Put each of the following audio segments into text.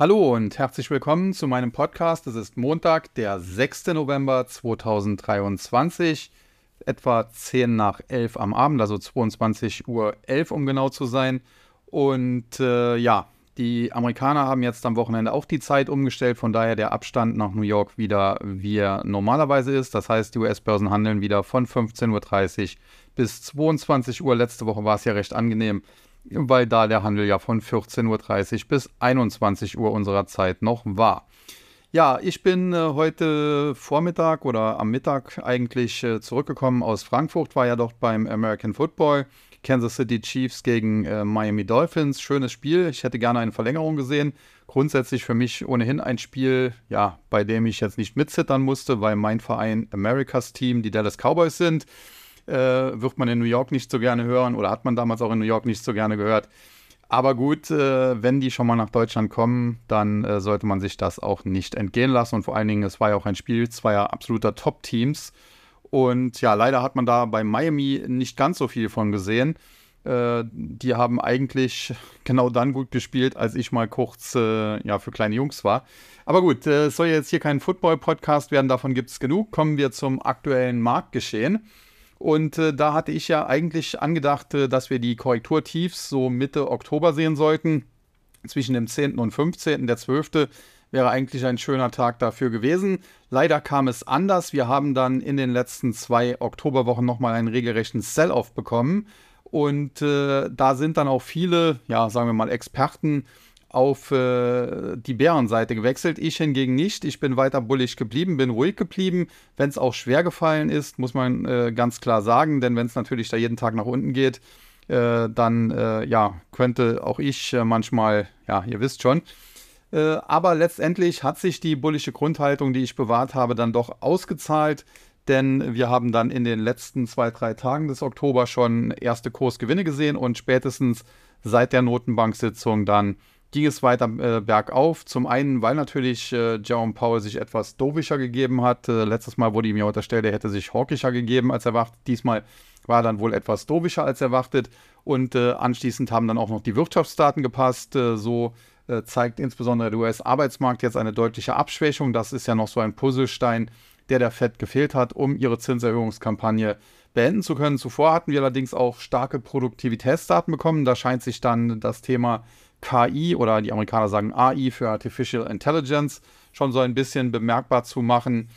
Hallo und herzlich willkommen zu meinem Podcast. Es ist Montag, der 6. November 2023, etwa 10 nach 11 am Abend, also 22 Uhr 11, um genau zu sein. Und äh, ja, die Amerikaner haben jetzt am Wochenende auch die Zeit umgestellt, von daher der Abstand nach New York wieder wie er normalerweise ist. Das heißt, die US-Börsen handeln wieder von 15.30 Uhr bis 22 Uhr. Letzte Woche war es ja recht angenehm weil da der Handel ja von 14.30 Uhr bis 21 Uhr unserer Zeit noch war. Ja, ich bin äh, heute Vormittag oder am Mittag eigentlich äh, zurückgekommen aus Frankfurt, war ja dort beim American Football. Kansas City Chiefs gegen äh, Miami Dolphins. Schönes Spiel. Ich hätte gerne eine Verlängerung gesehen. Grundsätzlich für mich ohnehin ein Spiel, ja, bei dem ich jetzt nicht mitzittern musste, weil mein Verein Americas Team die Dallas Cowboys sind äh, wird man in New York nicht so gerne hören oder hat man damals auch in New York nicht so gerne gehört. Aber gut, äh, wenn die schon mal nach Deutschland kommen, dann äh, sollte man sich das auch nicht entgehen lassen. Und vor allen Dingen, es war ja auch ein Spiel zweier absoluter Top-Teams. Und ja, leider hat man da bei Miami nicht ganz so viel von gesehen. Äh, die haben eigentlich genau dann gut gespielt, als ich mal kurz äh, ja, für kleine Jungs war. Aber gut, äh, es soll jetzt hier kein Football-Podcast werden, davon gibt es genug. Kommen wir zum aktuellen Marktgeschehen. Und äh, da hatte ich ja eigentlich angedacht, äh, dass wir die Korrekturtiefs so Mitte Oktober sehen sollten. Zwischen dem 10. und 15. Der 12. wäre eigentlich ein schöner Tag dafür gewesen. Leider kam es anders. Wir haben dann in den letzten zwei Oktoberwochen nochmal einen regelrechten Sell-Off bekommen. Und äh, da sind dann auch viele, ja, sagen wir mal, Experten auf äh, die Bärenseite gewechselt. Ich hingegen nicht. Ich bin weiter bullig geblieben, bin ruhig geblieben. Wenn es auch schwer gefallen ist, muss man äh, ganz klar sagen, denn wenn es natürlich da jeden Tag nach unten geht, äh, dann äh, ja, könnte auch ich äh, manchmal, ja, ihr wisst schon. Äh, aber letztendlich hat sich die bullische Grundhaltung, die ich bewahrt habe, dann doch ausgezahlt denn wir haben dann in den letzten zwei, drei Tagen des Oktober schon erste Kursgewinne gesehen und spätestens seit der Notenbanksitzung dann ging es weiter äh, bergauf. Zum einen, weil natürlich äh, Jerome Powell sich etwas dovischer gegeben hat. Äh, letztes Mal wurde ihm ja unterstellt, er hätte sich hawkischer gegeben als erwartet. Diesmal war er dann wohl etwas dovischer als erwartet. Und äh, anschließend haben dann auch noch die Wirtschaftsdaten gepasst. Äh, so äh, zeigt insbesondere der US-Arbeitsmarkt jetzt eine deutliche Abschwächung. Das ist ja noch so ein Puzzlestein, der der Fed gefehlt hat, um ihre Zinserhöhungskampagne beenden zu können. Zuvor hatten wir allerdings auch starke Produktivitätsdaten bekommen. Da scheint sich dann das Thema KI oder die Amerikaner sagen AI für Artificial Intelligence schon so ein bisschen bemerkbar zu machen.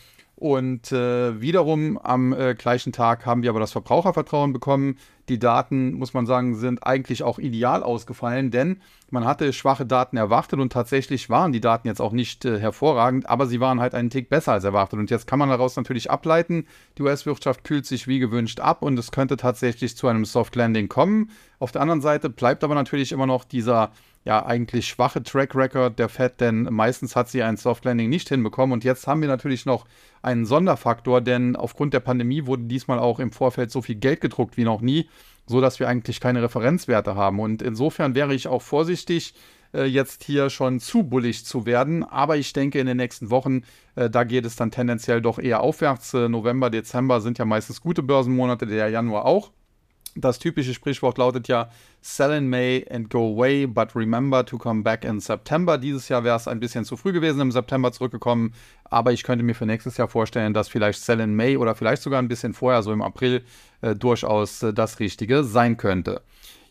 Und äh, wiederum am äh, gleichen Tag haben wir aber das Verbrauchervertrauen bekommen. Die Daten, muss man sagen, sind eigentlich auch ideal ausgefallen, denn man hatte schwache Daten erwartet und tatsächlich waren die Daten jetzt auch nicht äh, hervorragend, aber sie waren halt einen Tick besser als erwartet. Und jetzt kann man daraus natürlich ableiten, die US-Wirtschaft kühlt sich wie gewünscht ab und es könnte tatsächlich zu einem Soft Landing kommen. Auf der anderen Seite bleibt aber natürlich immer noch dieser ja eigentlich schwache Track Record der Fed, denn meistens hat sie ein Soft Landing nicht hinbekommen. Und jetzt haben wir natürlich noch einen Sonderfaktor, denn aufgrund der Pandemie wurde diesmal auch im Vorfeld so viel Geld gedruckt wie noch nie, sodass wir eigentlich keine Referenzwerte haben. Und insofern wäre ich auch vorsichtig, äh, jetzt hier schon zu bullig zu werden. Aber ich denke, in den nächsten Wochen, äh, da geht es dann tendenziell doch eher aufwärts. Äh, November, Dezember sind ja meistens gute Börsenmonate, der Januar auch. Das typische Sprichwort lautet ja, sell in May and go away, but remember to come back in September. Dieses Jahr wäre es ein bisschen zu früh gewesen, im September zurückgekommen, aber ich könnte mir für nächstes Jahr vorstellen, dass vielleicht sell in May oder vielleicht sogar ein bisschen vorher, so im April, äh, durchaus äh, das Richtige sein könnte.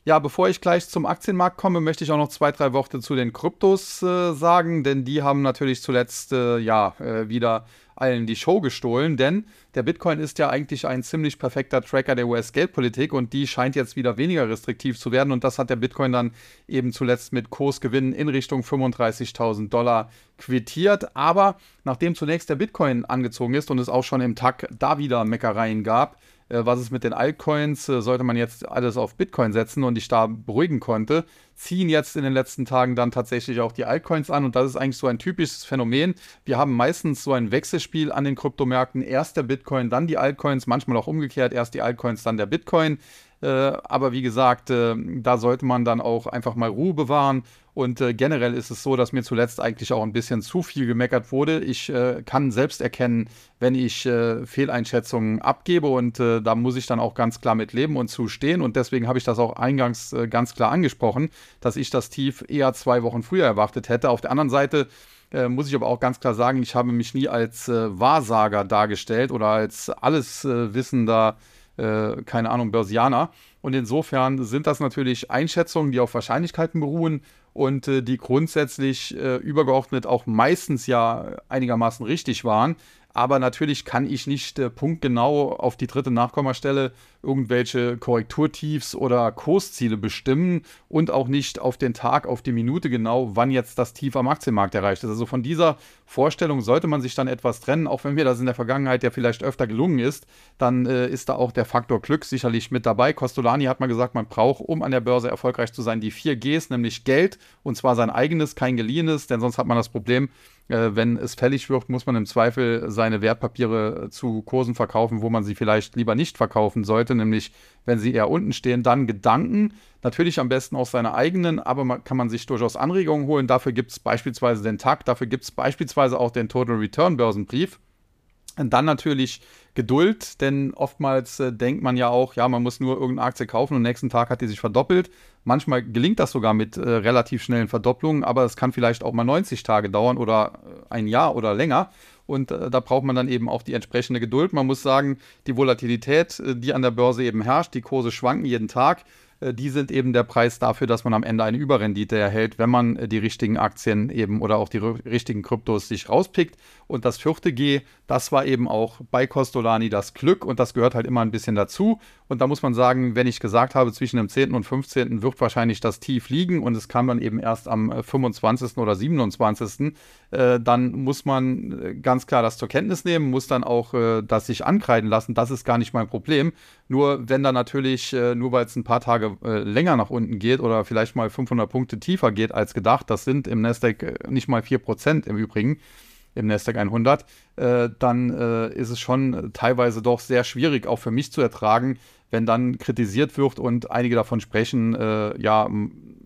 Ja, bevor ich gleich zum Aktienmarkt komme, möchte ich auch noch zwei, drei Worte zu den Kryptos äh, sagen, denn die haben natürlich zuletzt äh, ja äh, wieder allen die Show gestohlen, denn der Bitcoin ist ja eigentlich ein ziemlich perfekter Tracker der US-Geldpolitik und die scheint jetzt wieder weniger restriktiv zu werden und das hat der Bitcoin dann eben zuletzt mit Kursgewinnen in Richtung 35.000 Dollar quittiert. Aber nachdem zunächst der Bitcoin angezogen ist und es auch schon im Tag da wieder Meckereien gab, was ist mit den Altcoins, äh, sollte man jetzt alles auf Bitcoin setzen und ich da beruhigen konnte, ziehen jetzt in den letzten Tagen dann tatsächlich auch die Altcoins an und das ist eigentlich so ein typisches Phänomen. Wir haben meistens so ein Wechselspiel an den Kryptomärkten, erst der Bitcoin, dann die Altcoins, manchmal auch umgekehrt, erst die Altcoins, dann der Bitcoin. Äh, aber wie gesagt, äh, da sollte man dann auch einfach mal Ruhe bewahren. Und äh, generell ist es so, dass mir zuletzt eigentlich auch ein bisschen zu viel gemeckert wurde. Ich äh, kann selbst erkennen, wenn ich äh, Fehleinschätzungen abgebe und äh, da muss ich dann auch ganz klar mit leben und zustehen. Und deswegen habe ich das auch eingangs ganz klar angesprochen, dass ich das Tief eher zwei Wochen früher erwartet hätte. Auf der anderen Seite muss ich aber auch ganz klar sagen, ich habe mich nie als Wahrsager dargestellt oder als alleswissender äh, äh, keine Ahnung, Börsianer. Und insofern sind das natürlich Einschätzungen, die auf Wahrscheinlichkeiten beruhen und äh, die grundsätzlich äh, übergeordnet auch meistens ja einigermaßen richtig waren. Aber natürlich kann ich nicht äh, punktgenau auf die dritte Nachkommastelle irgendwelche Korrekturtiefs oder Kursziele bestimmen und auch nicht auf den Tag, auf die Minute genau, wann jetzt das Tief am Aktienmarkt erreicht ist. Also von dieser Vorstellung sollte man sich dann etwas trennen, auch wenn mir das in der Vergangenheit ja vielleicht öfter gelungen ist, dann äh, ist da auch der Faktor Glück sicherlich mit dabei. Costolani hat mal gesagt, man braucht, um an der Börse erfolgreich zu sein, die vier Gs, nämlich Geld und zwar sein eigenes, kein geliehenes, denn sonst hat man das Problem, äh, wenn es fällig wird, muss man im Zweifel seine Wertpapiere zu Kursen verkaufen, wo man sie vielleicht lieber nicht verkaufen sollte, nämlich wenn sie eher unten stehen, dann Gedanken, natürlich am besten aus seiner eigenen, aber man, kann man sich durchaus Anregungen holen. Dafür gibt es beispielsweise den TAC, dafür gibt es beispielsweise auch den Total Return Börsenbrief. Und dann natürlich Geduld, denn oftmals äh, denkt man ja auch, ja, man muss nur irgendeine Aktie kaufen und nächsten Tag hat die sich verdoppelt. Manchmal gelingt das sogar mit äh, relativ schnellen Verdopplungen, aber es kann vielleicht auch mal 90 Tage dauern oder äh, ein Jahr oder länger. Und äh, da braucht man dann eben auch die entsprechende Geduld. Man muss sagen, die Volatilität, äh, die an der Börse eben herrscht, die Kurse schwanken jeden Tag. Äh, die sind eben der Preis dafür, dass man am Ende eine Überrendite erhält, wenn man die richtigen Aktien eben oder auch die richtigen Kryptos sich rauspickt. Und das vierte G, das war eben auch bei Costolani das Glück und das gehört halt immer ein bisschen dazu. Und da muss man sagen, wenn ich gesagt habe, zwischen dem 10. und 15. wird wahrscheinlich das Tief liegen und es kam dann eben erst am 25. Äh, oder 27. Äh, dann muss man ganz klar das zur Kenntnis nehmen, muss dann auch äh, das sich ankreiden lassen. Das ist gar nicht mein Problem. Nur wenn dann natürlich, äh, nur weil es ein paar Tage äh, länger nach unten geht oder vielleicht mal 500 Punkte tiefer geht als gedacht, das sind im Nasdaq äh, nicht mal 4% im Übrigen, im Nasdaq 100, äh, dann äh, ist es schon teilweise doch sehr schwierig, auch für mich zu ertragen, wenn dann kritisiert wird und einige davon sprechen, äh, ja,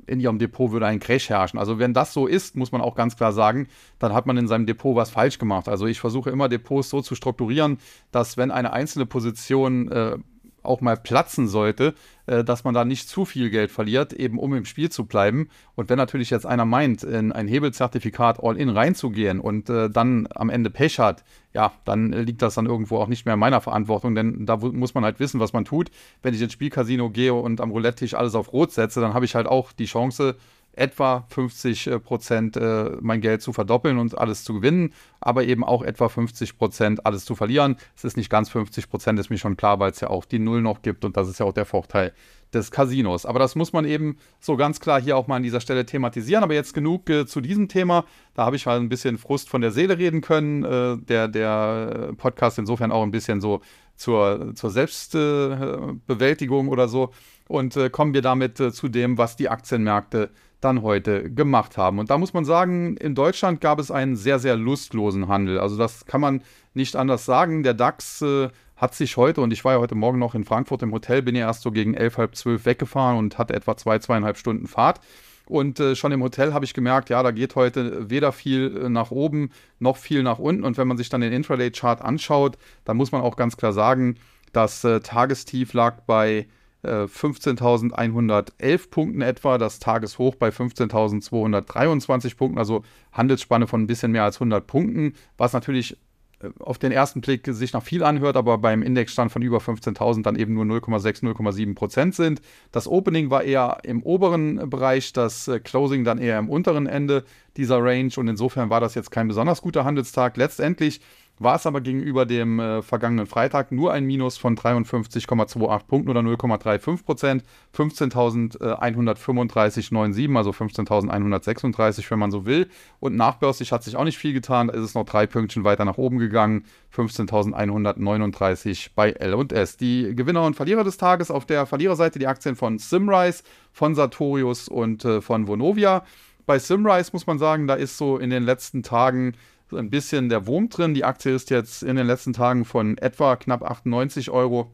in ihrem Depot würde ein Crash herrschen. Also wenn das so ist, muss man auch ganz klar sagen, dann hat man in seinem Depot was falsch gemacht. Also ich versuche immer Depots so zu strukturieren, dass wenn eine einzelne Position äh, auch mal platzen sollte, äh, dass man da nicht zu viel Geld verliert, eben um im Spiel zu bleiben. Und wenn natürlich jetzt einer meint, in ein Hebelzertifikat All-In reinzugehen und äh, dann am Ende Pech hat, ja, dann liegt das dann irgendwo auch nicht mehr in meiner Verantwortung, denn da muss man halt wissen, was man tut. Wenn ich ins Spielcasino gehe und am Roulette-Tisch alles auf Rot setze, dann habe ich halt auch die Chance, etwa 50 äh, Prozent äh, mein Geld zu verdoppeln und alles zu gewinnen, aber eben auch etwa 50 Prozent alles zu verlieren. Es ist nicht ganz 50 Prozent, ist mir schon klar, weil es ja auch die Null noch gibt und das ist ja auch der Vorteil des Casinos. Aber das muss man eben so ganz klar hier auch mal an dieser Stelle thematisieren. Aber jetzt genug äh, zu diesem Thema. Da habe ich mal ein bisschen Frust von der Seele reden können. Äh, der, der Podcast insofern auch ein bisschen so zur, zur Selbstbewältigung oder so. Und äh, kommen wir damit äh, zu dem, was die Aktienmärkte dann heute gemacht haben. Und da muss man sagen, in Deutschland gab es einen sehr, sehr lustlosen Handel. Also das kann man nicht anders sagen. Der DAX äh, hat sich heute, und ich war ja heute Morgen noch in Frankfurt im Hotel, bin ja erst so gegen elf, halb zwölf weggefahren und hatte etwa zwei, zweieinhalb Stunden Fahrt. Und äh, schon im Hotel habe ich gemerkt, ja, da geht heute weder viel äh, nach oben noch viel nach unten. Und wenn man sich dann den Intraday-Chart anschaut, dann muss man auch ganz klar sagen, das äh, Tagestief lag bei 15.111 äh, Punkten etwa, das Tageshoch bei 15.223 Punkten, also Handelsspanne von ein bisschen mehr als 100 Punkten, was natürlich äh, auf den ersten Blick sich nach viel anhört, aber beim Indexstand von über 15.000 dann eben nur 0,6, 0,7 Prozent sind. Das Opening war eher im oberen Bereich, das äh, Closing dann eher im unteren Ende dieser Range und insofern war das jetzt kein besonders guter Handelstag. Letztendlich war es aber gegenüber dem äh, vergangenen Freitag nur ein Minus von 53,28 Punkten oder 0,35 Prozent. 15.135,97, also 15.136, wenn man so will. Und nachbörslich hat sich auch nicht viel getan. Da ist es noch drei Pünktchen weiter nach oben gegangen. 15.139 bei L&S. Die Gewinner und Verlierer des Tages auf der Verliererseite die Aktien von Simrise, von Sartorius und äh, von Vonovia. Bei Simrise muss man sagen, da ist so in den letzten Tagen ein bisschen der Wurm drin. Die Aktie ist jetzt in den letzten Tagen von etwa knapp 98 Euro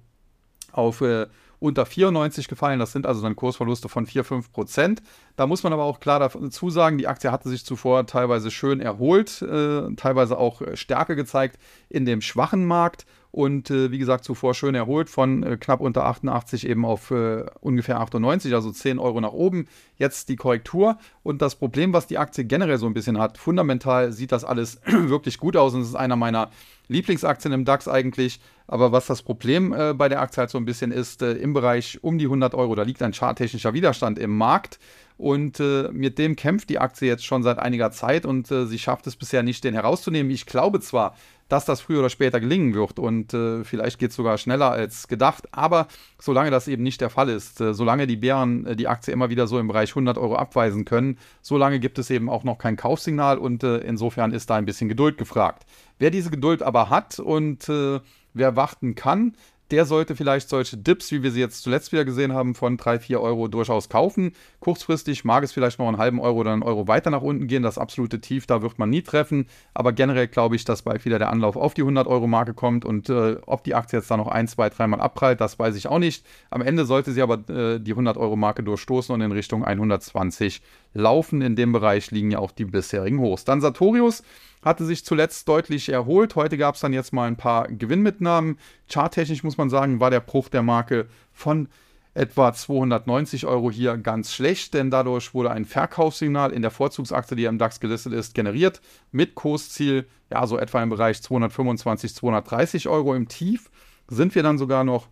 auf äh, unter 94 gefallen. Das sind also dann Kursverluste von 4, 5 Prozent. Da muss man aber auch klar dazu sagen, die Aktie hatte sich zuvor teilweise schön erholt, äh, teilweise auch äh, Stärke gezeigt in dem schwachen Markt und äh, wie gesagt zuvor schön erholt von äh, knapp unter 88 eben auf äh, ungefähr 98, also 10 Euro nach oben. Jetzt die Korrektur und das Problem, was die Aktie generell so ein bisschen hat, fundamental sieht das alles wirklich gut aus und es ist einer meiner Lieblingsaktien im DAX eigentlich. Aber was das Problem äh, bei der Aktie halt so ein bisschen ist, äh, im Bereich um die 100 Euro, da liegt ein charttechnischer Widerstand im Markt. Und äh, mit dem kämpft die Aktie jetzt schon seit einiger Zeit und äh, sie schafft es bisher nicht, den herauszunehmen. Ich glaube zwar, dass das früher oder später gelingen wird und äh, vielleicht geht es sogar schneller als gedacht. Aber solange das eben nicht der Fall ist, äh, solange die Bären äh, die Aktie immer wieder so im Bereich 100 Euro abweisen können, solange gibt es eben auch noch kein Kaufsignal und äh, insofern ist da ein bisschen Geduld gefragt. Wer diese Geduld aber hat und äh, wer warten kann, der sollte vielleicht solche Dips, wie wir sie jetzt zuletzt wieder gesehen haben, von 3, 4 Euro durchaus kaufen. Kurzfristig mag es vielleicht noch einen halben Euro oder einen Euro weiter nach unten gehen. Das absolute Tief, da wird man nie treffen. Aber generell glaube ich, dass bald wieder der Anlauf auf die 100-Euro-Marke kommt. Und äh, ob die Aktie jetzt da noch ein, zwei, dreimal abprallt, das weiß ich auch nicht. Am Ende sollte sie aber äh, die 100-Euro-Marke durchstoßen und in Richtung 120 laufen. In dem Bereich liegen ja auch die bisherigen Hochs. Dann Sartorius hatte sich zuletzt deutlich erholt. Heute gab es dann jetzt mal ein paar Gewinnmitnahmen. Charttechnisch muss man sagen, war der Bruch der Marke von etwa 290 Euro hier ganz schlecht, denn dadurch wurde ein Verkaufssignal in der Vorzugsaktie, die im DAX gelistet ist, generiert mit Kursziel, ja, so etwa im Bereich 225, 230 Euro im Tief. Sind wir dann sogar noch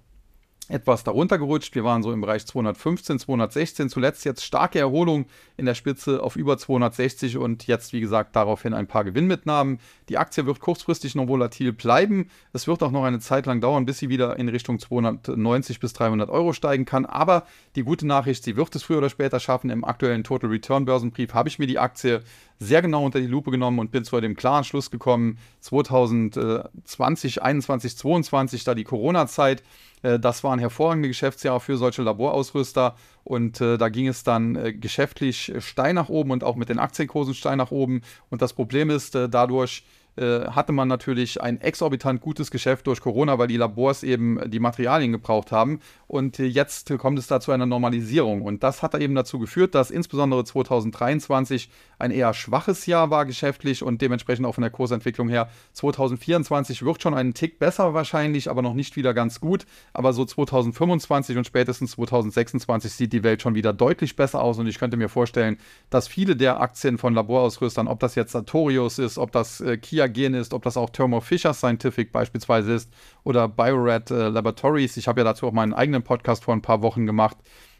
etwas darunter gerutscht. Wir waren so im Bereich 215, 216. Zuletzt jetzt starke Erholung in der Spitze auf über 260 und jetzt, wie gesagt, daraufhin ein paar Gewinnmitnahmen. Die Aktie wird kurzfristig noch volatil bleiben. Es wird auch noch eine Zeit lang dauern, bis sie wieder in Richtung 290 bis 300 Euro steigen kann. Aber die gute Nachricht, sie wird es früher oder später schaffen. Im aktuellen Total Return Börsenbrief habe ich mir die Aktie sehr genau unter die Lupe genommen und bin zu dem klaren Schluss gekommen, 2020, 21, 22, da die Corona-Zeit, äh, das waren hervorragende Geschäftsjahre für solche Laborausrüster und äh, da ging es dann äh, geschäftlich steil nach oben und auch mit den Aktienkursen steil nach oben. Und das Problem ist, dadurch hatte man natürlich ein exorbitant gutes Geschäft durch Corona, weil die Labors eben die Materialien gebraucht haben. Und äh, jetzt kommt es da zu einer Normalisierung. Und das hat eben dazu geführt, dass insbesondere 2023 ein eher schwaches Jahr war geschäftlich und dementsprechend auch von der Kursentwicklung her. 2024 wird schon einen Tick besser wahrscheinlich, aber noch nicht wieder ganz gut. Aber so 2025 und spätestens 2026 sieht die Welt schon wieder deutlich besser aus. Und ich könnte mir vorstellen, dass viele der Aktien von Laborausrüstern, ob das jetzt Sartorius ist, ob das äh, Kia Gen ist, ob das auch Thermo Fisher Scientific beispielsweise ist oder Bio-Rad äh, Laboratories. Ich habe ja dazu auch meinen eigenen Podcast vor ein paar Wochen gemacht,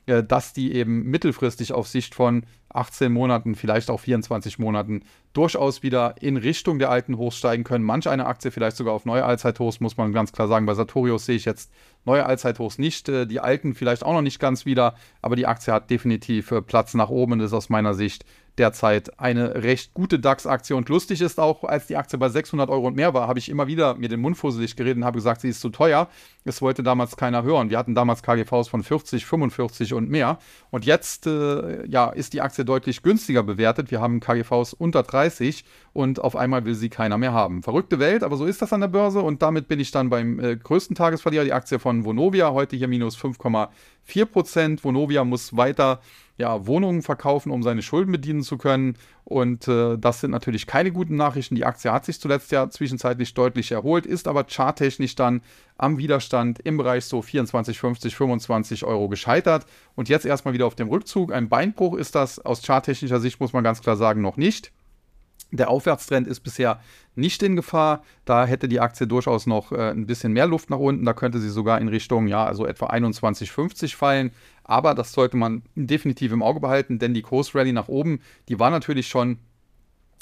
äh, dass die eben mittelfristig auf Sicht von 18 Monaten, vielleicht auch 24 Monaten durchaus wieder in Richtung der alten Hochs steigen können. Manch eine Aktie vielleicht sogar auf neue Allzeithochs, muss man ganz klar sagen. Bei Sartorius sehe ich jetzt neue Allzeithochs nicht, äh, die alten vielleicht auch noch nicht ganz wieder, aber die Aktie hat definitiv äh, Platz nach oben und ist aus meiner Sicht derzeit eine recht gute DAX-Aktie. Und lustig ist auch, als die Aktie bei 600 Euro und mehr war, habe ich immer wieder mir den Mund fusselig geredet und habe gesagt, sie ist zu teuer. Es wollte damals keiner hören. Wir hatten damals KGVs von 40, 45 und mehr. Und jetzt äh, ja, ist die Aktie deutlich günstiger bewertet. Wir haben KGVs unter 30 und auf einmal will sie keiner mehr haben. Verrückte Welt, aber so ist das an der Börse. Und damit bin ich dann beim äh, größten Tagesverlierer, die Aktie von Vonovia, heute hier minus 5,4 Prozent. Vonovia muss weiter ja, Wohnungen verkaufen, um seine Schulden bedienen zu können. Und äh, das sind natürlich keine guten Nachrichten. Die Aktie hat sich zuletzt ja zwischenzeitlich deutlich erholt, ist aber charttechnisch dann am Widerstand im Bereich so 24, 50, 25 Euro gescheitert. Und jetzt erstmal wieder auf dem Rückzug. Ein Beinbruch ist das aus charttechnischer Sicht, muss man ganz klar sagen, noch nicht. Der Aufwärtstrend ist bisher nicht in Gefahr. Da hätte die Aktie durchaus noch äh, ein bisschen mehr Luft nach unten. Da könnte sie sogar in Richtung, ja, also etwa 21,50 fallen. Aber das sollte man definitiv im Auge behalten, denn die Kursrally nach oben, die war natürlich schon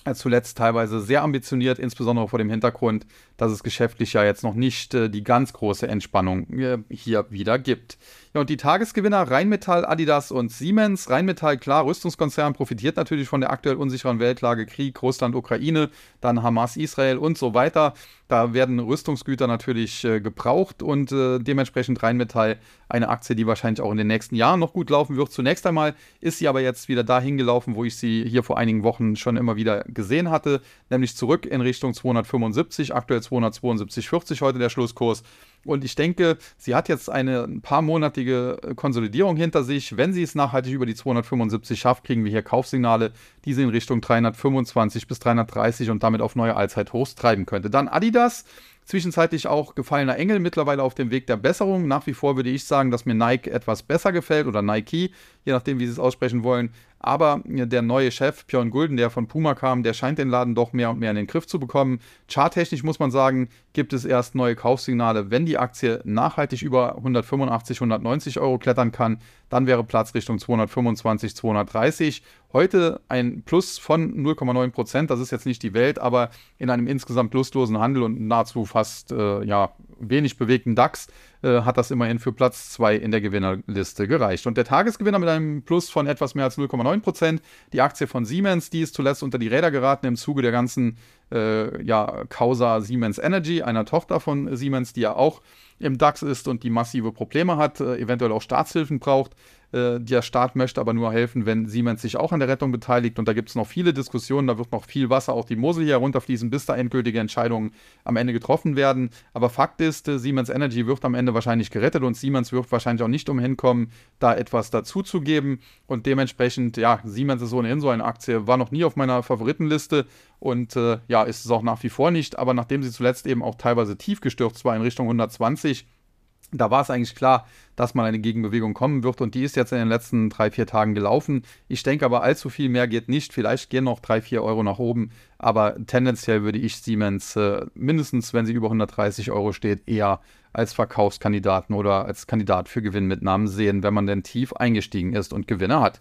äh, zuletzt teilweise sehr ambitioniert, insbesondere vor dem Hintergrund, dass es geschäftlich ja jetzt noch nicht äh, die ganz große Entspannung äh, hier wieder gibt. Ja, und die Tagesgewinner Rheinmetall, Adidas und Siemens. Rheinmetall, klar, Rüstungskonzern, profitiert natürlich von der aktuell unsicheren Weltlage, Krieg, Russland, Ukraine, dann Hamas, Israel und so weiter. Da werden Rüstungsgüter natürlich äh, gebraucht und äh, dementsprechend Rheinmetall eine Aktie, die wahrscheinlich auch in den nächsten Jahren noch gut laufen wird. Zunächst einmal ist sie aber jetzt wieder dahin gelaufen, wo ich sie hier vor einigen Wochen schon immer wieder gesehen hatte, nämlich zurück in Richtung 275, aktuell 272,40 heute der Schlusskurs. Und ich denke, sie hat jetzt eine ein paar monatige äh, Konsolidierung hinter sich. Wenn sie es nachhaltig über die 275 schafft, kriegen wir hier Kaufsignale, die sie in Richtung 325 bis 330 und damit auf neue Allzeithochs treiben könnte. Dann Adidas. Zwischenzeitlich auch gefallener Engel, mittlerweile auf dem Weg der Besserung. Nach wie vor würde ich sagen, dass mir Nike etwas besser gefällt oder Nike, je nachdem, wie sie es aussprechen wollen. Aber der neue Chef, Björn Gulden, der von Puma kam, der scheint den Laden doch mehr und mehr in den Griff zu bekommen. Charttechnisch muss man sagen, gibt es erst neue Kaufsignale, wenn die Aktie nachhaltig über 185, 190 Euro klettern kann. Dann wäre Platz Richtung 225, 230. Heute ein Plus von 0,9 Prozent. Das ist jetzt nicht die Welt, aber in einem insgesamt lustlosen Handel und nahezu fast äh, ja, wenig bewegten DAX äh, hat das immerhin für Platz 2 in der Gewinnerliste gereicht. Und der Tagesgewinner mit einem Plus von etwas mehr als 0,9 Prozent, die Aktie von Siemens, die ist zuletzt unter die Räder geraten im Zuge der ganzen äh, ja, Causa Siemens Energy, einer Tochter von Siemens, die ja auch im DAX ist und die massive Probleme hat, äh, eventuell auch Staatshilfen braucht. Äh, der Staat möchte aber nur helfen, wenn Siemens sich auch an der Rettung beteiligt. Und da gibt es noch viele Diskussionen, da wird noch viel Wasser auch die Mosel hier herunterfließen, bis da endgültige Entscheidungen am Ende getroffen werden. Aber Fakt ist, äh, Siemens Energy wird am Ende wahrscheinlich gerettet und Siemens wird wahrscheinlich auch nicht umhin kommen, da etwas dazuzugeben. Und dementsprechend, ja, Siemens ist ohnehin so eine Aktie, war noch nie auf meiner Favoritenliste und äh, ja, ist es auch nach wie vor nicht. Aber nachdem sie zuletzt eben auch teilweise tief gestürzt war in Richtung 120, da war es eigentlich klar, dass mal eine Gegenbewegung kommen wird und die ist jetzt in den letzten drei, vier Tagen gelaufen. Ich denke aber, allzu viel mehr geht nicht. Vielleicht gehen noch drei, vier Euro nach oben, aber tendenziell würde ich Siemens äh, mindestens, wenn sie über 130 Euro steht, eher als Verkaufskandidaten oder als Kandidat für Gewinnmitnahmen sehen, wenn man denn tief eingestiegen ist und Gewinne hat.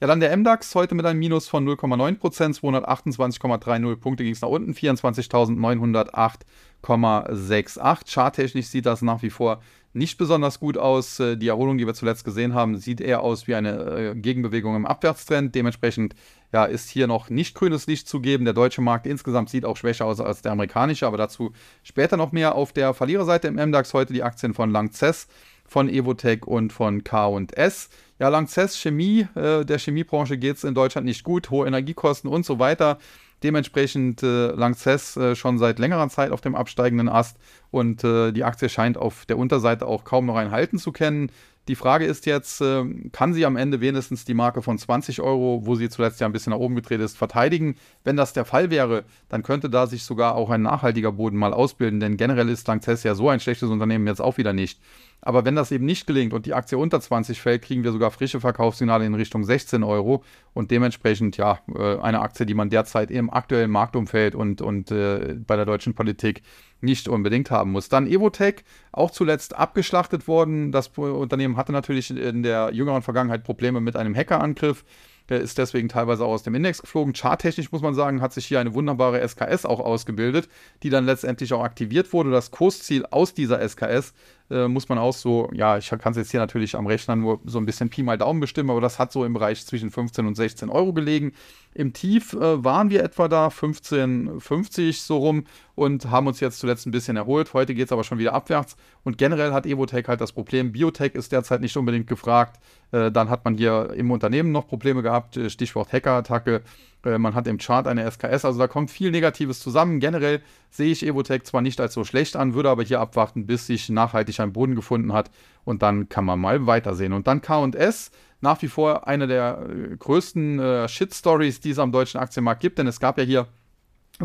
Ja, dann der MDAX heute mit einem Minus von 0,9%, 228,30 Punkte ging es nach unten, 24.908,68. Charttechnisch sieht das nach wie vor nicht besonders gut aus. Äh, die Erholung, die wir zuletzt gesehen haben, sieht eher aus wie eine äh, Gegenbewegung im Abwärtstrend. Dementsprechend ja, ist hier noch nicht grünes Licht zu geben. Der deutsche Markt insgesamt sieht auch schwächer aus als der amerikanische, aber dazu später noch mehr. Auf der Verliererseite im MDAX heute die Aktien von Langzess, von Evotech und von K&S. Ja, Lanxess Chemie, äh, der Chemiebranche geht es in Deutschland nicht gut, hohe Energiekosten und so weiter. Dementsprechend äh, Lanxess äh, schon seit längerer Zeit auf dem absteigenden Ast und äh, die Aktie scheint auf der Unterseite auch kaum noch ein Halten zu kennen. Die Frage ist jetzt, äh, kann sie am Ende wenigstens die Marke von 20 Euro, wo sie zuletzt ja ein bisschen nach oben gedreht ist, verteidigen? Wenn das der Fall wäre, dann könnte da sich sogar auch ein nachhaltiger Boden mal ausbilden, denn generell ist Lanxess ja so ein schlechtes Unternehmen jetzt auch wieder nicht. Aber wenn das eben nicht gelingt und die Aktie unter 20 fällt, kriegen wir sogar frische Verkaufssignale in Richtung 16 Euro und dementsprechend ja äh, eine Aktie, die man derzeit im aktuellen Marktumfeld und, und äh, bei der deutschen Politik nicht unbedingt haben muss. Dann Evotech, auch zuletzt abgeschlachtet worden. Das Unternehmen hatte natürlich in der jüngeren Vergangenheit Probleme mit einem Hackerangriff. Der ist deswegen teilweise auch aus dem Index geflogen. Charttechnisch muss man sagen, hat sich hier eine wunderbare SKS auch ausgebildet, die dann letztendlich auch aktiviert wurde. Das Kursziel aus dieser SKS äh, muss man auch so, ja, ich kann es jetzt hier natürlich am Rechner nur so ein bisschen Pi mal Daumen bestimmen, aber das hat so im Bereich zwischen 15 und 16 Euro gelegen. Im Tief äh, waren wir etwa da 15,50 so rum und haben uns jetzt zuletzt ein bisschen erholt. Heute geht es aber schon wieder abwärts und generell hat Evotech halt das Problem, Biotech ist derzeit nicht unbedingt gefragt. Äh, dann hat man hier im Unternehmen noch Probleme gehabt, äh, Stichwort Hackerattacke. Äh, man hat im Chart eine SKS, also da kommt viel Negatives zusammen. Generell sehe ich Evotech zwar nicht als so schlecht an, würde aber hier abwarten, bis sich nachhaltig ein Boden gefunden hat und dann kann man mal weitersehen. Und dann KS, nach wie vor eine der äh, größten äh, Shit-Stories, die es am deutschen Aktienmarkt gibt, denn es gab ja hier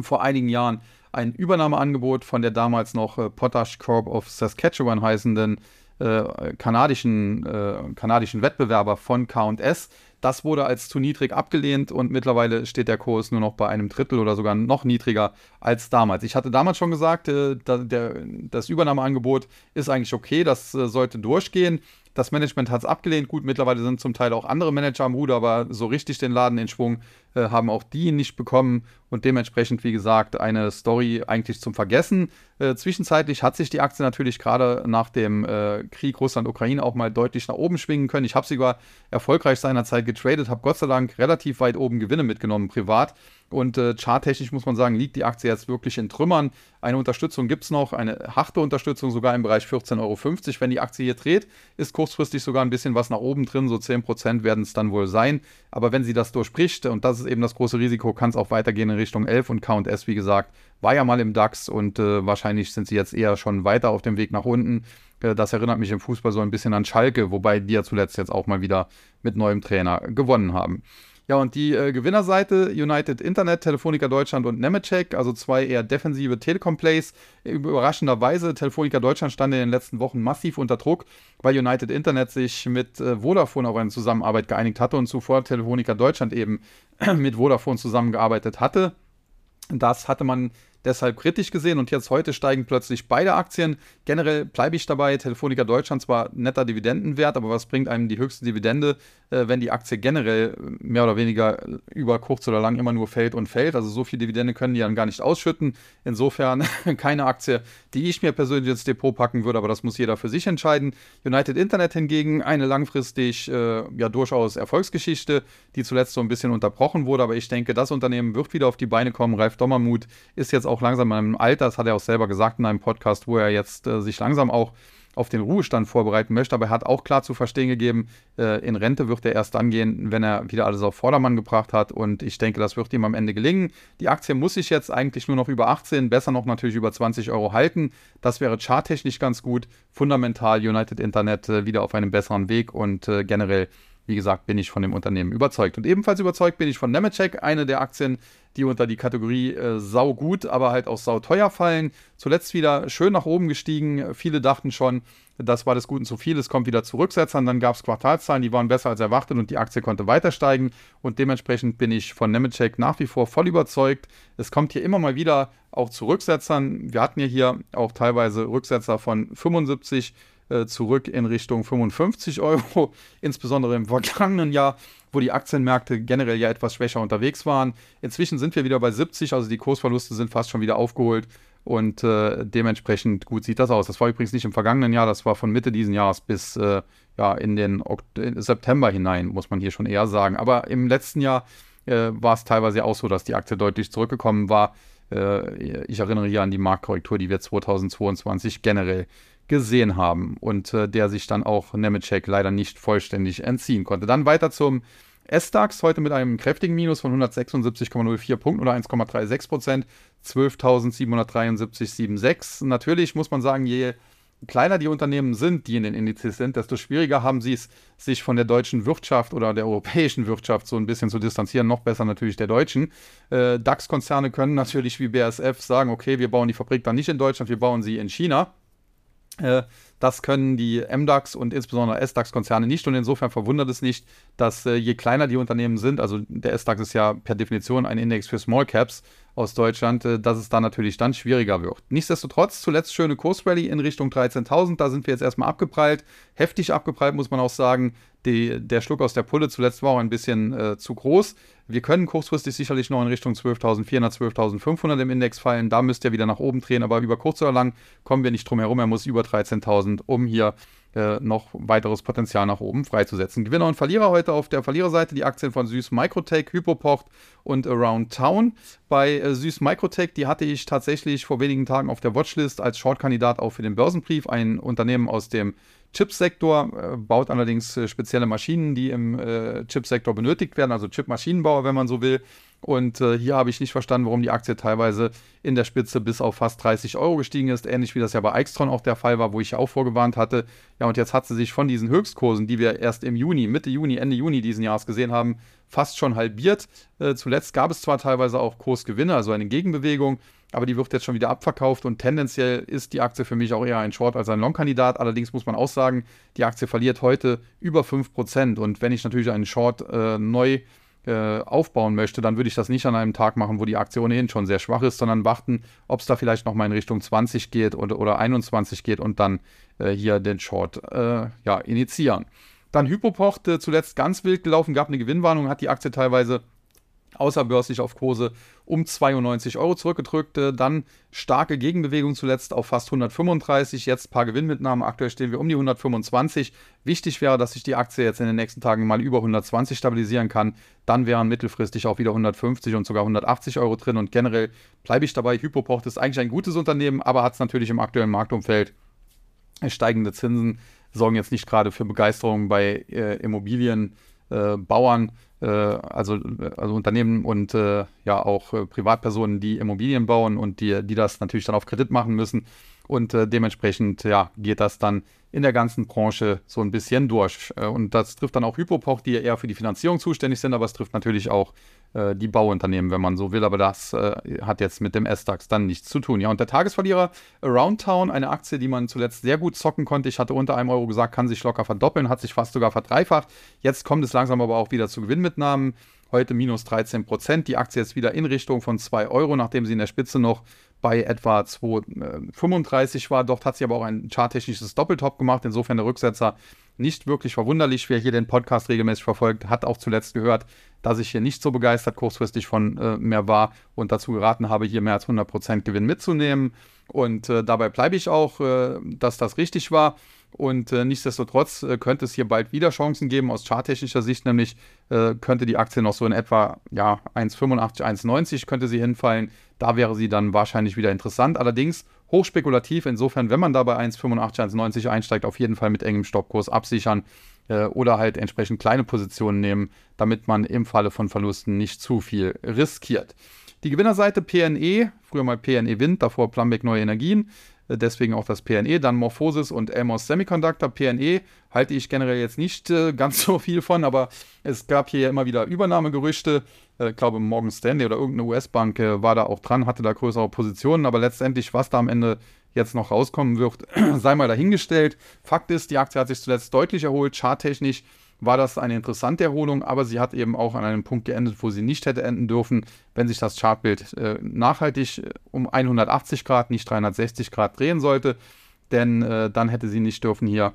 vor einigen Jahren ein Übernahmeangebot von der damals noch äh, Potash Corp of Saskatchewan heißenden äh, kanadischen, äh, kanadischen Wettbewerber von KS das wurde als zu niedrig abgelehnt und mittlerweile steht der Kurs nur noch bei einem Drittel oder sogar noch niedriger als damals. Ich hatte damals schon gesagt, äh, das Übernahmeangebot ist eigentlich okay, das äh, sollte durchgehen. Das Management hat es abgelehnt. Gut, mittlerweile sind zum Teil auch andere Manager am Ruder, aber so richtig den Laden in Schwung äh, haben auch die nicht bekommen. Und dementsprechend, wie gesagt, eine Story eigentlich zum Vergessen. Zwischenzeitlich hat sich die Aktie natürlich gerade nach dem Krieg Russland-Ukraine auch mal deutlich nach oben schwingen können. Ich habe sie sogar erfolgreich seinerzeit getradet, habe Gott sei Dank relativ weit oben Gewinne mitgenommen, privat. Und äh, charttechnisch muss man sagen, liegt die Aktie jetzt wirklich in Trümmern. Eine Unterstützung gibt es noch, eine harte Unterstützung sogar im Bereich 14,50 Euro. Wenn die Aktie hier dreht, ist kurzfristig sogar ein bisschen was nach oben drin, so 10% werden es dann wohl sein. Aber wenn sie das durchbricht, und das ist eben das große Risiko, kann es auch weitergehen in Richtung 11 und Count-S, wie gesagt, war ja mal im DAX und äh, wahrscheinlich sind sie jetzt eher schon weiter auf dem Weg nach unten. Äh, das erinnert mich im Fußball so ein bisschen an Schalke, wobei die ja zuletzt jetzt auch mal wieder mit neuem Trainer gewonnen haben. Ja, und die äh, Gewinnerseite United Internet, Telefonica Deutschland und Nemetschek, also zwei eher defensive Telekom-Plays. Überraschenderweise, Telefonica Deutschland stand in den letzten Wochen massiv unter Druck, weil United Internet sich mit äh, Vodafone auf eine Zusammenarbeit geeinigt hatte und zuvor Telefonica Deutschland eben mit Vodafone zusammengearbeitet hatte. Das hatte man deshalb kritisch gesehen und jetzt heute steigen plötzlich beide Aktien. Generell bleibe ich dabei, Telefonica Deutschland zwar netter Dividendenwert, aber was bringt einem die höchste Dividende, äh, wenn die Aktie generell mehr oder weniger über kurz oder lang immer nur fällt und fällt. Also so viel Dividende können die dann gar nicht ausschütten. Insofern keine Aktie, die ich mir persönlich ins Depot packen würde, aber das muss jeder für sich entscheiden. United Internet hingegen eine langfristig äh, ja durchaus Erfolgsgeschichte, die zuletzt so ein bisschen unterbrochen wurde, aber ich denke, das Unternehmen wird wieder auf die Beine kommen. Ralf Dommermuth ist jetzt auch langsam in einem Alter, das hat er auch selber gesagt in einem Podcast, wo er jetzt äh, sich langsam auch auf den Ruhestand vorbereiten möchte, aber er hat auch klar zu verstehen gegeben, äh, in Rente wird er erst dann gehen, wenn er wieder alles auf Vordermann gebracht hat und ich denke, das wird ihm am Ende gelingen. Die Aktie muss sich jetzt eigentlich nur noch über 18, besser noch natürlich über 20 Euro halten. Das wäre charttechnisch ganz gut. Fundamental United Internet äh, wieder auf einem besseren Weg und äh, generell wie gesagt, bin ich von dem Unternehmen überzeugt. Und ebenfalls überzeugt bin ich von Nemetschek, eine der Aktien, die unter die Kategorie äh, sau aber halt auch sau teuer fallen. Zuletzt wieder schön nach oben gestiegen. Viele dachten schon, das war des Guten zu viel, es kommt wieder zu Rücksetzern. Dann gab es Quartalszahlen, die waren besser als erwartet und die Aktie konnte weiter steigen. Und dementsprechend bin ich von Nemetschek nach wie vor voll überzeugt. Es kommt hier immer mal wieder auch zu Rücksetzern. Wir hatten ja hier auch teilweise Rücksetzer von 75 äh, zurück in Richtung 55 Euro, insbesondere im vergangenen Jahr, wo die Aktienmärkte generell ja etwas schwächer unterwegs waren. Inzwischen sind wir wieder bei 70, also die Kursverluste sind fast schon wieder aufgeholt und äh, dementsprechend gut sieht das aus. Das war übrigens nicht im vergangenen Jahr, das war von Mitte dieses Jahres bis äh, ja, in den ok September hinein, muss man hier schon eher sagen. Aber im letzten Jahr äh, war es teilweise auch so, dass die Aktie deutlich zurückgekommen war. Äh, ich erinnere hier an die Marktkorrektur, die wir 2022 generell gesehen haben und äh, der sich dann auch Nemetschek leider nicht vollständig entziehen konnte. Dann weiter zum S-DAX, heute mit einem kräftigen Minus von 176,04 Punkten oder 1,36 Prozent, 12.773,76. Natürlich muss man sagen, je kleiner die Unternehmen sind, die in den Indizes sind, desto schwieriger haben sie es, sich von der deutschen Wirtschaft oder der europäischen Wirtschaft so ein bisschen zu distanzieren. Noch besser natürlich der deutschen. Äh, DAX-Konzerne können natürlich wie BASF sagen, okay, wir bauen die Fabrik dann nicht in Deutschland, wir bauen sie in China. Äh, das können die MDAX und insbesondere SDAX-Konzerne nicht und insofern verwundert es nicht, dass äh, je kleiner die Unternehmen sind, also der SDAX ist ja per Definition ein Index für Small Caps aus Deutschland, äh, dass es da natürlich dann schwieriger wird. Nichtsdestotrotz, zuletzt schöne Kursrally in Richtung 13.000, da sind wir jetzt erstmal abgeprallt, heftig abgeprallt muss man auch sagen, die, der Schluck aus der Pulle zuletzt war auch ein bisschen äh, zu groß. Wir können kurzfristig sicherlich noch in Richtung 12.400, 12.500 im Index fallen. Da müsst ihr wieder nach oben drehen, aber über kurz oder lang kommen wir nicht drum herum. Er muss über 13.000, um hier äh, noch weiteres Potenzial nach oben freizusetzen. Gewinner und Verlierer heute auf der Verliererseite die Aktien von Süß Microtech, Hypoport und Around Town. Bei äh, Süß Microtech, die hatte ich tatsächlich vor wenigen Tagen auf der Watchlist als Shortkandidat auch für den Börsenbrief. Ein Unternehmen aus dem Chipsektor, äh, baut allerdings äh, spezielle Maschinen, die im äh, Chipsektor benötigt werden, also Chipmaschinenbauer, wenn man so will. Und äh, hier habe ich nicht verstanden, warum die Aktie teilweise in der Spitze bis auf fast 30 Euro gestiegen ist. Ähnlich wie das ja bei Extron auch der Fall war, wo ich ja auch vorgewarnt hatte. Ja, und jetzt hat sie sich von diesen Höchstkursen, die wir erst im Juni, Mitte Juni, Ende Juni diesen Jahres gesehen haben, fast schon halbiert. Äh, zuletzt gab es zwar teilweise auch Kursgewinne, also eine Gegenbewegung, aber die wird jetzt schon wieder abverkauft und tendenziell ist die Aktie für mich auch eher ein Short als ein Long-Kandidat. Allerdings muss man auch sagen, die Aktie verliert heute über 5% und wenn ich natürlich einen Short äh, neu äh, aufbauen möchte, dann würde ich das nicht an einem Tag machen, wo die Aktie ohnehin schon sehr schwach ist, sondern warten, ob es da vielleicht nochmal in Richtung 20 geht oder, oder 21 geht und dann äh, hier den Short äh, ja, initiieren. Dann Hypoport, äh, zuletzt ganz wild gelaufen, gab eine Gewinnwarnung, hat die Aktie teilweise außerbörslich auf Kurse um 92 Euro zurückgedrückt. Dann starke Gegenbewegung zuletzt auf fast 135. Jetzt ein paar Gewinnmitnahmen. Aktuell stehen wir um die 125. Wichtig wäre, dass sich die Aktie jetzt in den nächsten Tagen mal über 120 stabilisieren kann. Dann wären mittelfristig auch wieder 150 und sogar 180 Euro drin. Und generell bleibe ich dabei. Hypopocht ist eigentlich ein gutes Unternehmen, aber hat es natürlich im aktuellen Marktumfeld steigende Zinsen sorgen jetzt nicht gerade für Begeisterung bei äh, Immobilienbauern. Äh, also, also Unternehmen und äh, ja auch äh, Privatpersonen, die Immobilien bauen und die, die das natürlich dann auf Kredit machen müssen. Und äh, dementsprechend ja, geht das dann in der ganzen Branche so ein bisschen durch. Äh, und das trifft dann auch Hypopoch, die eher für die Finanzierung zuständig sind, aber es trifft natürlich auch äh, die Bauunternehmen, wenn man so will. Aber das äh, hat jetzt mit dem S-DAX dann nichts zu tun. Ja, und der Tagesverlierer Around Town, eine Aktie, die man zuletzt sehr gut zocken konnte. Ich hatte unter einem Euro gesagt, kann sich locker verdoppeln, hat sich fast sogar verdreifacht. Jetzt kommt es langsam aber auch wieder zu Gewinnmitnahmen. Heute minus 13 Prozent. Die Aktie ist wieder in Richtung von 2 Euro, nachdem sie in der Spitze noch bei etwa 2,35 war. Dort hat sie aber auch ein charttechnisches Doppeltop gemacht. Insofern der Rücksetzer nicht wirklich verwunderlich. Wer hier den Podcast regelmäßig verfolgt, hat auch zuletzt gehört, dass ich hier nicht so begeistert kurzfristig von äh, mehr war und dazu geraten habe, hier mehr als 100% Gewinn mitzunehmen. Und äh, dabei bleibe ich auch, äh, dass das richtig war. Und äh, nichtsdestotrotz äh, könnte es hier bald wieder Chancen geben, aus charttechnischer Sicht, nämlich äh, könnte die Aktie noch so in etwa ja, 1,85, 1,90 könnte sie hinfallen. Da wäre sie dann wahrscheinlich wieder interessant. Allerdings hochspekulativ, insofern, wenn man da bei 1,85, 1,90 einsteigt, auf jeden Fall mit engem Stoppkurs absichern äh, oder halt entsprechend kleine Positionen nehmen, damit man im Falle von Verlusten nicht zu viel riskiert. Die Gewinnerseite PNE, früher mal PNE Wind, davor Plumbeck Neue Energien, äh, deswegen auch das PNE, dann Morphosis und Elmos Semiconductor. PNE halte ich generell jetzt nicht äh, ganz so viel von, aber es gab hier ja immer wieder Übernahmegerüchte. Äh, glaube, Morgan Stanley oder irgendeine US-Bank äh, war da auch dran, hatte da größere Positionen, aber letztendlich, was da am Ende jetzt noch rauskommen wird, sei mal dahingestellt. Fakt ist, die Aktie hat sich zuletzt deutlich erholt, charttechnisch war das eine interessante Erholung, aber sie hat eben auch an einem Punkt geendet, wo sie nicht hätte enden dürfen, wenn sich das Chartbild äh, nachhaltig äh, um 180 Grad, nicht 360 Grad drehen sollte, denn äh, dann hätte sie nicht dürfen hier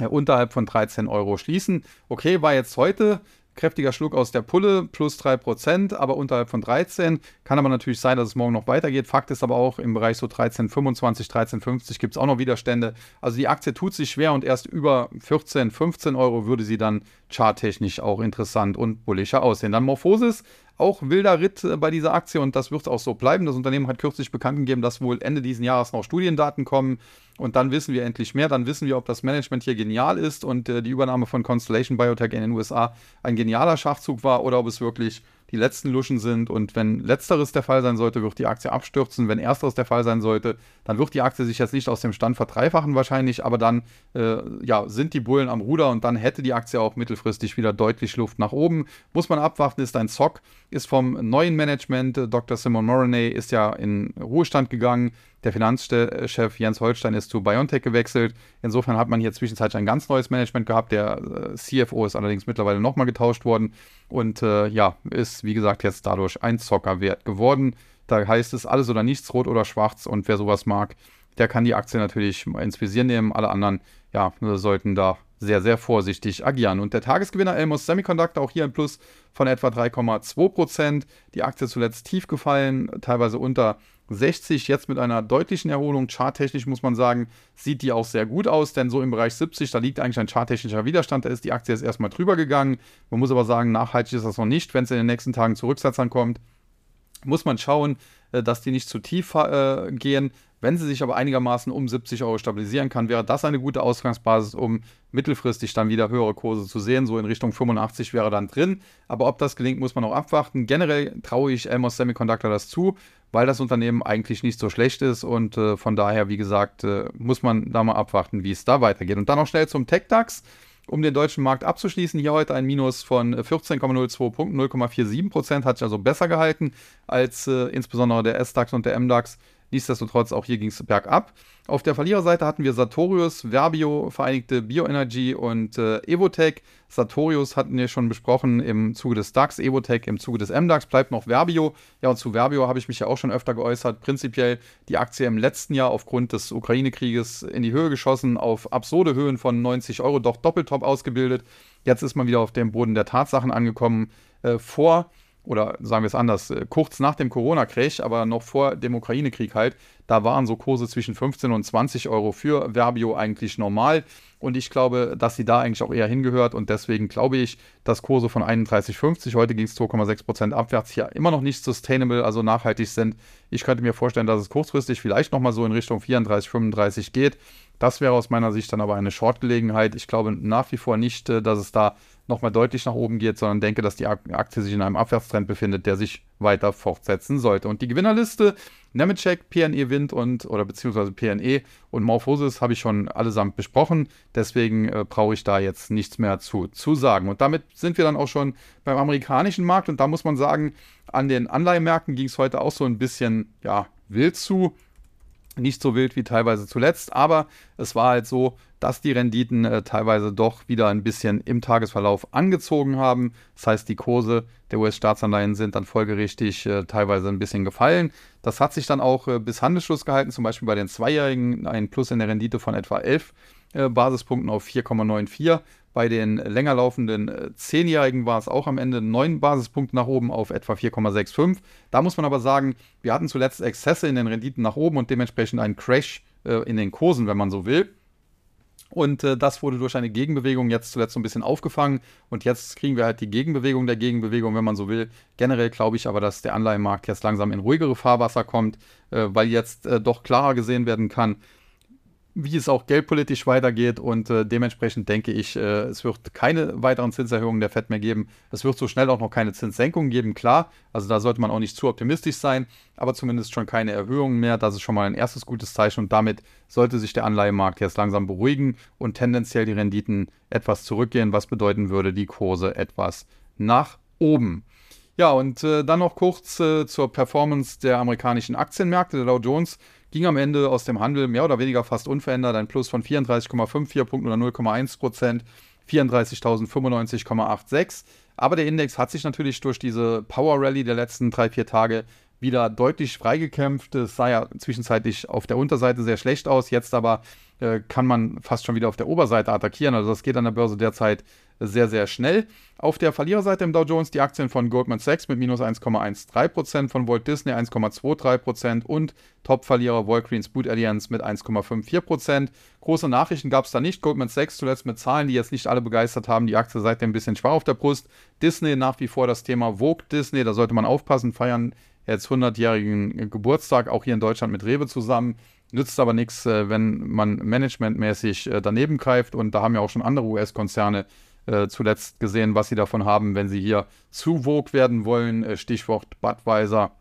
äh, unterhalb von 13 Euro schließen. Okay, war jetzt heute kräftiger Schluck aus der Pulle, plus 3%, aber unterhalb von 13. Kann aber natürlich sein, dass es morgen noch weitergeht. Fakt ist aber auch, im Bereich so 13,25, 13,50 gibt es auch noch Widerstände. Also die Aktie tut sich schwer und erst über 14, 15 Euro würde sie dann charttechnisch auch interessant und bullischer aussehen. Dann Morphosis, auch wilder Ritt äh, bei dieser Aktie und das wird auch so bleiben. Das Unternehmen hat kürzlich bekannt gegeben, dass wohl Ende dieses Jahres noch Studiendaten kommen und dann wissen wir endlich mehr. Dann wissen wir, ob das Management hier genial ist und äh, die Übernahme von Constellation Biotech in den USA ein genialer Schachzug war oder ob es wirklich die letzten Luschen sind. Und wenn letzteres der Fall sein sollte, wird die Aktie abstürzen. Wenn ersteres der Fall sein sollte, dann wird die Aktie sich jetzt nicht aus dem Stand verdreifachen wahrscheinlich, aber dann äh, ja, sind die Bullen am Ruder und dann hätte die Aktie auch mittelfristig wieder deutlich Luft nach oben. Muss man abwarten, ist ein Zock, ist vom neuen Management, Dr. Simon Moroney ist ja in Ruhestand gegangen. Der Finanzchef Jens Holstein ist zu BioNTech gewechselt. Insofern hat man hier zwischenzeitlich ein ganz neues Management gehabt. Der äh, CFO ist allerdings mittlerweile nochmal getauscht worden und äh, ja, ist wie gesagt jetzt dadurch ein Zocker wert geworden. Da heißt es alles oder nichts, rot oder schwarz und wer sowas mag, der kann die Aktie natürlich ins Visier nehmen. Alle anderen, ja, sollten da sehr, sehr vorsichtig agieren. Und der Tagesgewinner Elmos Semiconductor auch hier ein Plus von etwa 3,2% Die Aktie zuletzt tief gefallen, teilweise unter 60 jetzt mit einer deutlichen Erholung. Charttechnisch muss man sagen, sieht die auch sehr gut aus, denn so im Bereich 70, da liegt eigentlich ein charttechnischer Widerstand, da ist die Aktie jetzt erstmal drüber gegangen. Man muss aber sagen, nachhaltig ist das noch nicht. Wenn es in den nächsten Tagen zu Rücksetzern kommt, muss man schauen, äh, dass die nicht zu tief äh, gehen. Wenn sie sich aber einigermaßen um 70 Euro stabilisieren kann, wäre das eine gute Ausgangsbasis, um mittelfristig dann wieder höhere Kurse zu sehen. So in Richtung 85 wäre dann drin. Aber ob das gelingt, muss man noch abwarten. Generell traue ich Elmos Semiconductor das zu, weil das Unternehmen eigentlich nicht so schlecht ist. Und äh, von daher, wie gesagt, äh, muss man da mal abwarten, wie es da weitergeht. Und dann noch schnell zum TechDAX. Um den deutschen Markt abzuschließen, hier heute ein Minus von 14,02 Punkten, 0,47 Prozent, hat sich also besser gehalten als äh, insbesondere der S-DAX und der MDAX. Nichtsdestotrotz, auch hier ging es bergab. Auf der Verliererseite hatten wir Sartorius, Verbio, Vereinigte Bioenergy und äh, Evotech. Sartorius hatten wir schon besprochen im Zuge des DAX, Evotech im Zuge des MDAX, bleibt noch Verbio. Ja, und zu Verbio habe ich mich ja auch schon öfter geäußert. Prinzipiell die Aktie im letzten Jahr aufgrund des Ukraine-Krieges in die Höhe geschossen, auf absurde Höhen von 90 Euro, doch Doppeltop ausgebildet. Jetzt ist man wieder auf dem Boden der Tatsachen angekommen. Äh, vor oder sagen wir es anders, äh, kurz nach dem Corona-Crash, aber noch vor dem Ukraine-Krieg halt, da waren so Kurse zwischen 15 und 20 Euro für Verbio eigentlich normal. Und ich glaube, dass sie da eigentlich auch eher hingehört. Und deswegen glaube ich, dass Kurse von 31,50, heute ging es 2,6% abwärts, hier immer noch nicht sustainable, also nachhaltig sind. Ich könnte mir vorstellen, dass es kurzfristig vielleicht nochmal so in Richtung 34, 35 geht. Das wäre aus meiner Sicht dann aber eine Short-Gelegenheit. Ich glaube nach wie vor nicht, äh, dass es da nochmal deutlich nach oben geht, sondern denke, dass die Aktie sich in einem Abwärtstrend befindet, der sich weiter fortsetzen sollte. Und die Gewinnerliste, Nemetschek, PNE Wind und, oder beziehungsweise PNE und Morphosis habe ich schon allesamt besprochen. Deswegen äh, brauche ich da jetzt nichts mehr zu, zu sagen. Und damit sind wir dann auch schon beim amerikanischen Markt. Und da muss man sagen, an den Anleihemärkten ging es heute auch so ein bisschen, ja, wild zu nicht so wild wie teilweise zuletzt, aber es war halt so, dass die Renditen äh, teilweise doch wieder ein bisschen im Tagesverlauf angezogen haben. Das heißt, die Kurse der US-Staatsanleihen sind dann folgerichtig äh, teilweise ein bisschen gefallen. Das hat sich dann auch äh, bis Handelsschluss gehalten, zum Beispiel bei den Zweijährigen ein Plus in der Rendite von etwa 11 äh, Basispunkten auf 4,94. Bei den länger laufenden äh, Zehnjährigen war es auch am Ende 9 Basispunkte nach oben auf etwa 4,65. Da muss man aber sagen, wir hatten zuletzt Exzesse in den Renditen nach oben und dementsprechend einen Crash äh, in den Kursen, wenn man so will. Und äh, das wurde durch eine Gegenbewegung jetzt zuletzt so ein bisschen aufgefangen. Und jetzt kriegen wir halt die Gegenbewegung der Gegenbewegung, wenn man so will. Generell glaube ich aber, dass der Anleihenmarkt jetzt langsam in ruhigere Fahrwasser kommt, äh, weil jetzt äh, doch klarer gesehen werden kann, wie es auch geldpolitisch weitergeht und äh, dementsprechend denke ich, äh, es wird keine weiteren Zinserhöhungen der FED mehr geben. Es wird so schnell auch noch keine Zinssenkungen geben, klar. Also da sollte man auch nicht zu optimistisch sein, aber zumindest schon keine Erhöhungen mehr. Das ist schon mal ein erstes gutes Zeichen und damit sollte sich der Anleihemarkt jetzt langsam beruhigen und tendenziell die Renditen etwas zurückgehen, was bedeuten würde, die Kurse etwas nach oben. Ja, und äh, dann noch kurz äh, zur Performance der amerikanischen Aktienmärkte. Der Dow Jones ging am Ende aus dem Handel mehr oder weniger fast unverändert, ein Plus von 34,54 Punkten oder 0,1 Prozent, 34.095,86. Aber der Index hat sich natürlich durch diese Power Rally der letzten drei, vier Tage wieder deutlich freigekämpft. Es sah ja zwischenzeitlich auf der Unterseite sehr schlecht aus, jetzt aber äh, kann man fast schon wieder auf der Oberseite attackieren. Also das geht an der Börse derzeit sehr, sehr schnell. Auf der Verliererseite im Dow Jones die Aktien von Goldman Sachs mit minus 1,13%, von Walt Disney 1,23% und Top-Verlierer Walgreens Boot Alliance mit 1,54%. Große Nachrichten gab es da nicht. Goldman Sachs zuletzt mit Zahlen, die jetzt nicht alle begeistert haben. Die Aktie seitdem ein bisschen schwach auf der Brust. Disney nach wie vor das Thema Vogue Disney, da sollte man aufpassen, feiern jetzt 100-jährigen Geburtstag, auch hier in Deutschland mit Rewe zusammen. Nützt aber nichts, äh, wenn man managementmäßig äh, daneben greift. Und da haben ja auch schon andere US-Konzerne äh, zuletzt gesehen, was sie davon haben, wenn sie hier zu Vogue werden wollen. Stichwort Budweiser,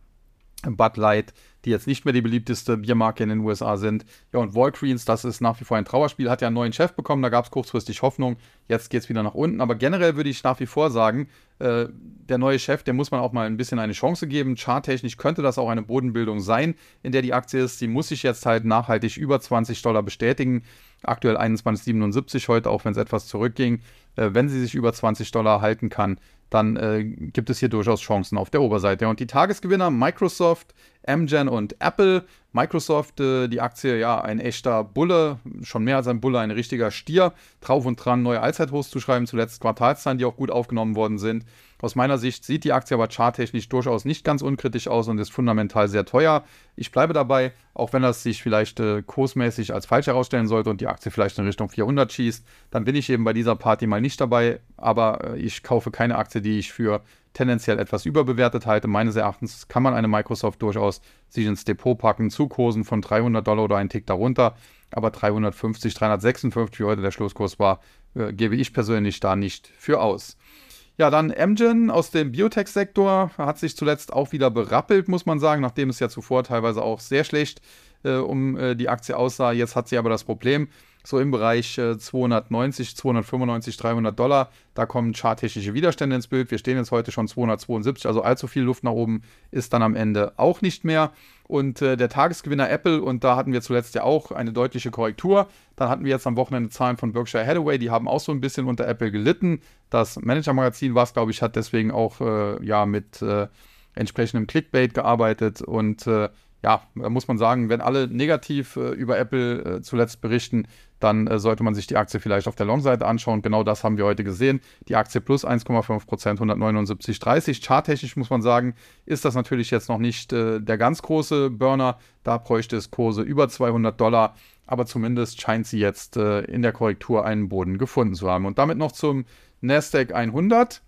Bud Light die jetzt nicht mehr die beliebteste Biermarke in den USA sind. Ja, und Walgreens, das ist nach wie vor ein Trauerspiel, hat ja einen neuen Chef bekommen, da gab es kurzfristig Hoffnung, jetzt geht es wieder nach unten. Aber generell würde ich nach wie vor sagen, äh, der neue Chef, der muss man auch mal ein bisschen eine Chance geben. Charttechnisch könnte das auch eine Bodenbildung sein, in der die Aktie ist. Sie muss sich jetzt halt nachhaltig über 20 Dollar bestätigen. Aktuell 21,77 heute, auch wenn es etwas zurückging. Äh, wenn sie sich über 20 Dollar halten kann, dann äh, gibt es hier durchaus Chancen auf der Oberseite. Und die Tagesgewinner Microsoft, Amgen und Apple. Microsoft, äh, die Aktie, ja, ein echter Bulle, schon mehr als ein Bulle, ein richtiger Stier. Drauf und dran, neue Allzeithochs zu schreiben, zuletzt Quartalszahlen, die auch gut aufgenommen worden sind. Aus meiner Sicht sieht die Aktie aber charttechnisch durchaus nicht ganz unkritisch aus und ist fundamental sehr teuer. Ich bleibe dabei, auch wenn das sich vielleicht äh, kursmäßig als falsch herausstellen sollte und die Aktie vielleicht in Richtung 400 schießt, dann bin ich eben bei dieser Party mal nicht dabei. Aber äh, ich kaufe keine Aktie, die ich für tendenziell etwas überbewertet halte. Meines Erachtens kann man eine Microsoft durchaus sich ins Depot packen zu Kursen von 300 Dollar oder einen Tick darunter. Aber 350, 356, wie heute der Schlusskurs war, äh, gebe ich persönlich da nicht für aus. Ja, dann Amgen aus dem Biotech-Sektor hat sich zuletzt auch wieder berappelt, muss man sagen, nachdem es ja zuvor teilweise auch sehr schlecht äh, um äh, die Aktie aussah. Jetzt hat sie aber das Problem, so im Bereich äh, 290, 295, 300 Dollar, da kommen charttechnische Widerstände ins Bild. Wir stehen jetzt heute schon 272, also allzu viel Luft nach oben ist dann am Ende auch nicht mehr und äh, der Tagesgewinner Apple, und da hatten wir zuletzt ja auch eine deutliche Korrektur. Dann hatten wir jetzt am Wochenende Zahlen von Berkshire Hathaway, die haben auch so ein bisschen unter Apple gelitten. Das Manager-Magazin, was glaube ich, hat deswegen auch äh, ja mit äh, entsprechendem Clickbait gearbeitet und äh, ja, muss man sagen, wenn alle negativ äh, über Apple äh, zuletzt berichten, dann äh, sollte man sich die Aktie vielleicht auf der Long-Seite anschauen. Genau das haben wir heute gesehen. Die Aktie plus 1,5 Prozent, 179,30. Charttechnisch muss man sagen, ist das natürlich jetzt noch nicht äh, der ganz große Burner. Da bräuchte es Kurse über 200 Dollar. Aber zumindest scheint sie jetzt äh, in der Korrektur einen Boden gefunden zu haben. Und damit noch zum Nasdaq 100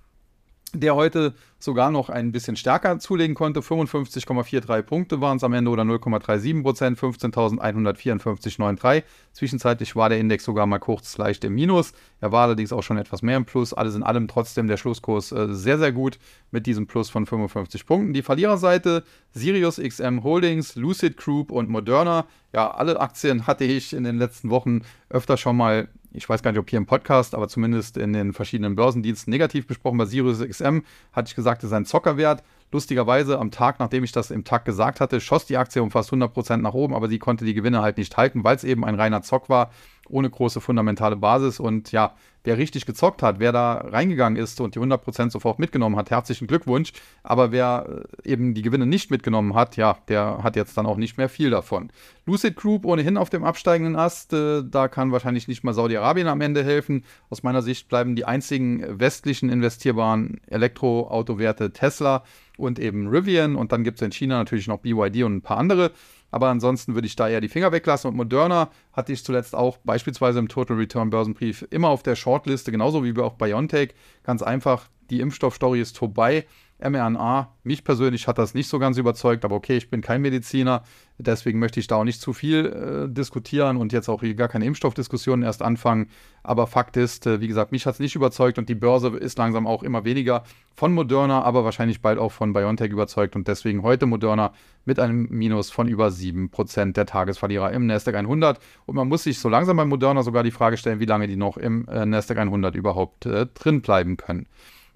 der heute sogar noch ein bisschen stärker zulegen konnte. 55,43 Punkte waren es am Ende oder 0,37 Prozent, 15.154,93. Zwischenzeitlich war der Index sogar mal kurz leicht im Minus. Er war allerdings auch schon etwas mehr im Plus. Alles in allem trotzdem der Schlusskurs äh, sehr, sehr gut mit diesem Plus von 55 Punkten. Die Verliererseite Sirius XM Holdings, Lucid Group und Moderna. Ja, alle Aktien hatte ich in den letzten Wochen öfter schon mal ich weiß gar nicht, ob hier im Podcast, aber zumindest in den verschiedenen Börsendiensten negativ besprochen. Bei Sirius XM hatte ich gesagt, es ist ein Zockerwert. Lustigerweise, am Tag, nachdem ich das im Tag gesagt hatte, schoss die Aktie um fast 100% nach oben, aber sie konnte die Gewinne halt nicht halten, weil es eben ein reiner Zock war, ohne große fundamentale Basis. Und ja, wer richtig gezockt hat, wer da reingegangen ist und die 100% sofort mitgenommen hat, herzlichen Glückwunsch. Aber wer äh, eben die Gewinne nicht mitgenommen hat, ja, der hat jetzt dann auch nicht mehr viel davon. Lucid Group ohnehin auf dem absteigenden Ast, äh, da kann wahrscheinlich nicht mal Saudi-Arabien am Ende helfen. Aus meiner Sicht bleiben die einzigen westlichen investierbaren Elektroautowerte Tesla und eben Rivian. Und dann gibt es in China natürlich noch BYD und ein paar andere. Aber ansonsten würde ich da eher die Finger weglassen. Und Moderna hatte ich zuletzt auch beispielsweise im Total Return Börsenbrief immer auf der Shortliste, genauso wie auch BioNTech. Ganz einfach, die Impfstoffstory ist vorbei mRNA, mich persönlich hat das nicht so ganz überzeugt, aber okay, ich bin kein Mediziner, deswegen möchte ich da auch nicht zu viel äh, diskutieren und jetzt auch gar keine Impfstoffdiskussionen erst anfangen. Aber Fakt ist, äh, wie gesagt, mich hat es nicht überzeugt und die Börse ist langsam auch immer weniger von Moderna, aber wahrscheinlich bald auch von BioNTech überzeugt und deswegen heute Moderna mit einem Minus von über 7% der Tagesverlierer im Nasdaq 100. Und man muss sich so langsam bei Moderna sogar die Frage stellen, wie lange die noch im äh, Nasdaq 100 überhaupt äh, drin bleiben können.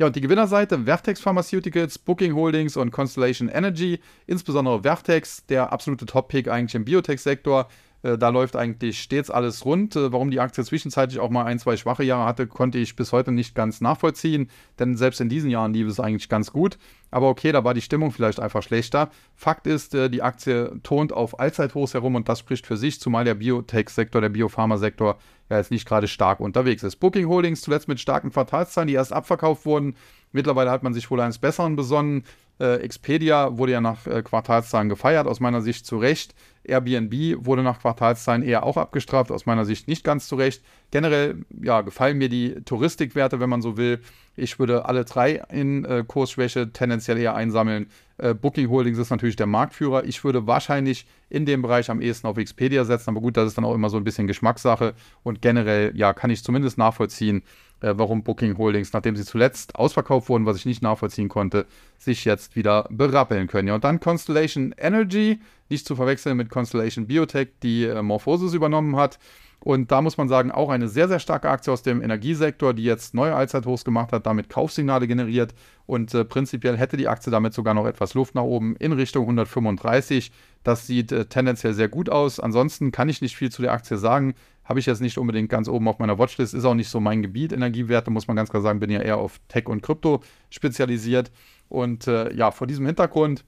Ja, und die Gewinnerseite Vertex Pharmaceuticals, Booking Holdings und Constellation Energy, insbesondere Vertex, der absolute Top-Pick eigentlich im Biotech-Sektor. Äh, da läuft eigentlich stets alles rund. Äh, warum die Aktie zwischenzeitlich auch mal ein, zwei schwache Jahre hatte, konnte ich bis heute nicht ganz nachvollziehen, denn selbst in diesen Jahren lief es eigentlich ganz gut. Aber okay, da war die Stimmung vielleicht einfach schlechter. Fakt ist, äh, die Aktie tont auf Allzeithochs herum und das spricht für sich, zumal der Biotech-Sektor, der Biopharma-Sektor ja jetzt nicht gerade stark unterwegs ist. Booking Holdings zuletzt mit starken Quartalszahlen, die erst abverkauft wurden. Mittlerweile hat man sich wohl eines Besseren besonnen. Äh, Expedia wurde ja nach äh, Quartalszahlen gefeiert, aus meiner Sicht zu Recht. Airbnb wurde nach Quartalszahlen eher auch abgestraft, aus meiner Sicht nicht ganz zu Recht. Generell ja, gefallen mir die Touristikwerte, wenn man so will. Ich würde alle drei in äh, Kursschwäche tendenziell eher einsammeln. Äh, Booking Holdings ist natürlich der Marktführer. Ich würde wahrscheinlich in dem Bereich am ehesten auf Expedia setzen, aber gut, das ist dann auch immer so ein bisschen Geschmackssache. Und generell, ja, kann ich zumindest nachvollziehen, äh, warum Booking Holdings, nachdem sie zuletzt ausverkauft wurden, was ich nicht nachvollziehen konnte, sich jetzt wieder berappeln können. Ja, und dann Constellation Energy, nicht zu verwechseln mit Constellation Biotech, die äh, Morphosis übernommen hat. Und da muss man sagen, auch eine sehr, sehr starke Aktie aus dem Energiesektor, die jetzt neue Allzeithochs gemacht hat, damit Kaufsignale generiert. Und äh, prinzipiell hätte die Aktie damit sogar noch etwas Luft nach oben in Richtung 135. Das sieht äh, tendenziell sehr gut aus. Ansonsten kann ich nicht viel zu der Aktie sagen. Habe ich jetzt nicht unbedingt ganz oben auf meiner Watchlist. Ist auch nicht so mein Gebiet. Energiewerte, muss man ganz klar sagen, bin ja eher auf Tech und Krypto spezialisiert. Und äh, ja, vor diesem Hintergrund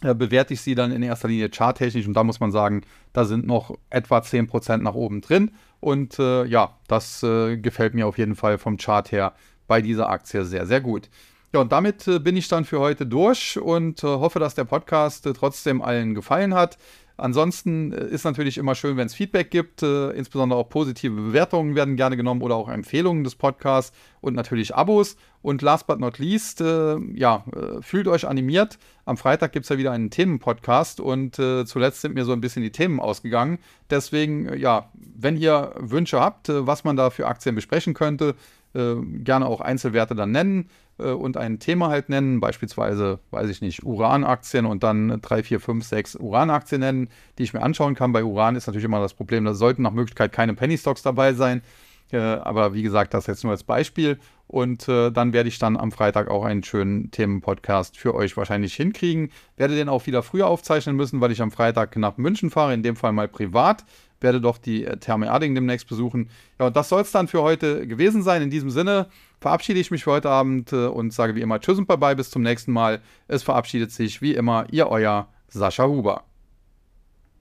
bewerte ich sie dann in erster Linie charttechnisch und da muss man sagen, da sind noch etwa 10% nach oben drin und äh, ja, das äh, gefällt mir auf jeden Fall vom Chart her bei dieser Aktie sehr, sehr gut. Ja, und damit äh, bin ich dann für heute durch und äh, hoffe, dass der Podcast äh, trotzdem allen gefallen hat. Ansonsten äh, ist natürlich immer schön, wenn es Feedback gibt. Äh, insbesondere auch positive Bewertungen werden gerne genommen oder auch Empfehlungen des Podcasts und natürlich Abos. Und last but not least, äh, ja, äh, fühlt euch animiert. Am Freitag gibt es ja wieder einen Themenpodcast und äh, zuletzt sind mir so ein bisschen die Themen ausgegangen. Deswegen, äh, ja, wenn ihr Wünsche habt, was man da für Aktien besprechen könnte, gerne auch Einzelwerte dann nennen äh, und ein Thema halt nennen, beispielsweise, weiß ich nicht, Uranaktien und dann drei, vier, fünf, sechs Uranaktien nennen, die ich mir anschauen kann. Bei Uran ist natürlich immer das Problem, da sollten nach Möglichkeit keine Penny Stocks dabei sein. Äh, aber wie gesagt, das jetzt nur als Beispiel. Und äh, dann werde ich dann am Freitag auch einen schönen Themenpodcast für euch wahrscheinlich hinkriegen. Werde den auch wieder früher aufzeichnen müssen, weil ich am Freitag nach München fahre, in dem Fall mal privat werde doch die äh, Therme Erding demnächst besuchen. Ja, und das soll es dann für heute gewesen sein. In diesem Sinne verabschiede ich mich für heute Abend äh, und sage wie immer Tschüss und Bye-bye, bis zum nächsten Mal. Es verabschiedet sich wie immer Ihr Euer Sascha Huber.